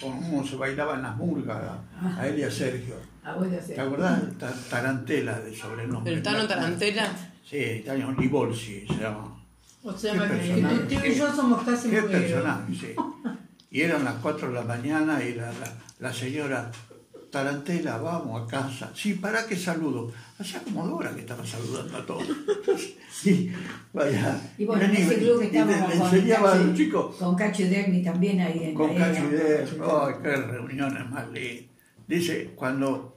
cómo se bailaban las murgas a, a él y a Sergio. Ah, vos de. ¿Te acordás? Ta- Tarantela de sobrenombre. ¿El Tano Tarantela? Sí, Tano Libolsi se llama. O sea, que tío y yo somos casi Qué personaje, sí. Y eran las 4 de la mañana y la, la, la señora Tarantela, vamos a casa. Sí, ¿para qué saludo? Hacía como dos horas que estaba saludando a todos. Sí, vaya. Y bueno, en ese club que estábamos con enseñaba a Cacho- los chicos Con Cacho Dermi también ahí en con Cacho Dermi. ¡Ay, qué reuniones más lindas! Dice, cuando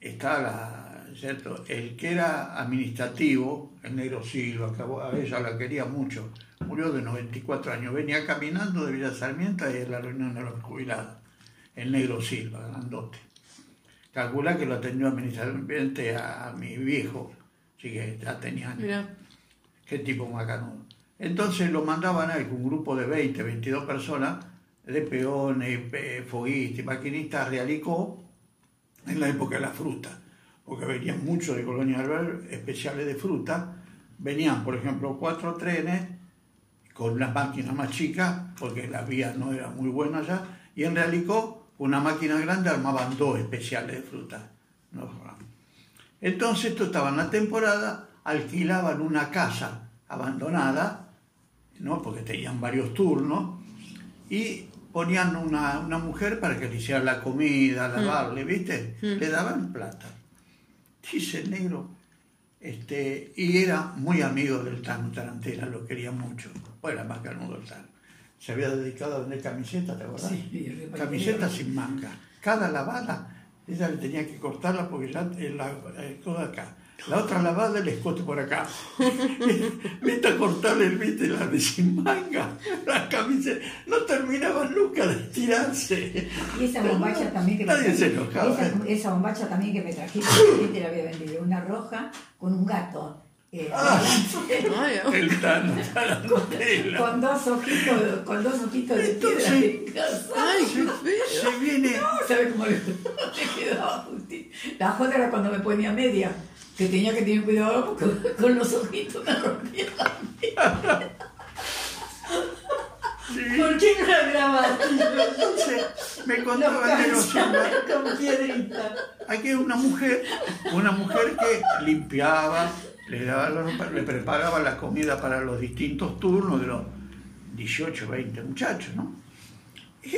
está la, ¿cierto? el que era administrativo, el negro Silva, que a ella la quería mucho, murió de 94 años, venía caminando de Villa Sarmiento y en la reunión de los jubilados, el negro Silva, grandote. Calcula que lo atendió administrativamente a, a mi viejo, así que ya tenía años. Mira. Qué tipo macanudo. Entonces lo mandaban a un grupo de 20, 22 personas, de peones, pe- foguistas maquinistas, Realicó, en la época de la fruta, porque venían muchos de Colonia Valle, especiales de fruta, venían, por ejemplo, cuatro trenes con las máquinas más chicas, porque la vía no era muy buena allá, y en Realicó, una máquina grande, armaban dos especiales de fruta. Entonces, esto estaba en la temporada, alquilaban una casa abandonada, ¿no? porque tenían varios turnos, y ponían una, una mujer para que le hiciera la comida, lavarle, ¿viste? Le daban plata. Dice el negro, este, y era muy amigo del Tano Tarantela, lo quería mucho, pues era más canudo el Tano. Se había dedicado a vender camisetas, ¿te acordás? Sí, camisetas sin manga. Cada lavada, ella le tenía que cortarla porque ya la, el codo acá. La otra lavada el escote por acá. Viste a cortarle el viste la de sin manga. La camiseta. No terminaban nunca de estirarse. Y esa bombacha también que me Nadie se enojaba. Esa, esa bombacha también que me trajiste, la había vendido. Una roja con un gato. Eh, Ah, El Tano Tarantela. con dos ojitos, con dos ojitos de piedra casa. ay, qué feo. Se viene. ¿Sabes cómo le, quedaba? La joda era cuando me ponía media, que tenía que tener cuidado porque con los ojitos me rompía la media. ¿Por qué no la grabaste? Entonces me Los contaba Nero Silva. Con piedrita. Aquí hay una mujer, una mujer que limpiaba, le, daba la ropa, le preparaba la comida para los distintos turnos de los 18, 20 muchachos, ¿no? Y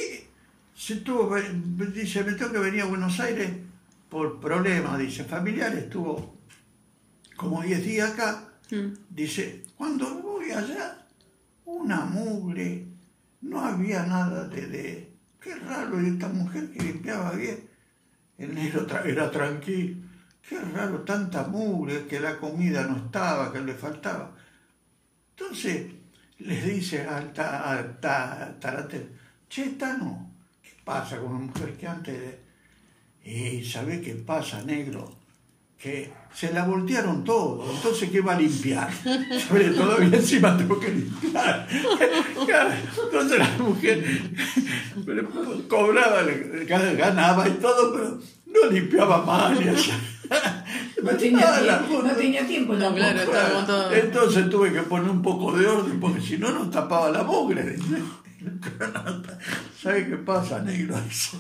se tuvo, dice, me tengo que venir a Buenos Aires por problemas, dice, familiares, estuvo como 10 días acá, dice, cuando voy allá, una mugre, no había nada de, de qué raro, y esta mujer que limpiaba bien, el negro era tranquilo. Qué raro, tanta mugre, que la comida no estaba, que le faltaba. Entonces le dice al ta, ta- Tarantela, che, Tano, ¿qué pasa con una mujer que antes de... Y ¿sabe qué pasa, negro? Que se la voltearon todo, entonces ¿qué va a limpiar? Sobre todavía encima tengo que limpiar. Entonces la mujer cobraba, ganaba y todo, pero no limpiaba mal. y No tenía, Ah, la tiempo, no tenía tiempo No, claro, estaba todo. Entonces tuve que poner un poco de orden porque si no nos tapaba la mugre. ¿Sabe qué pasa, negro? Eso.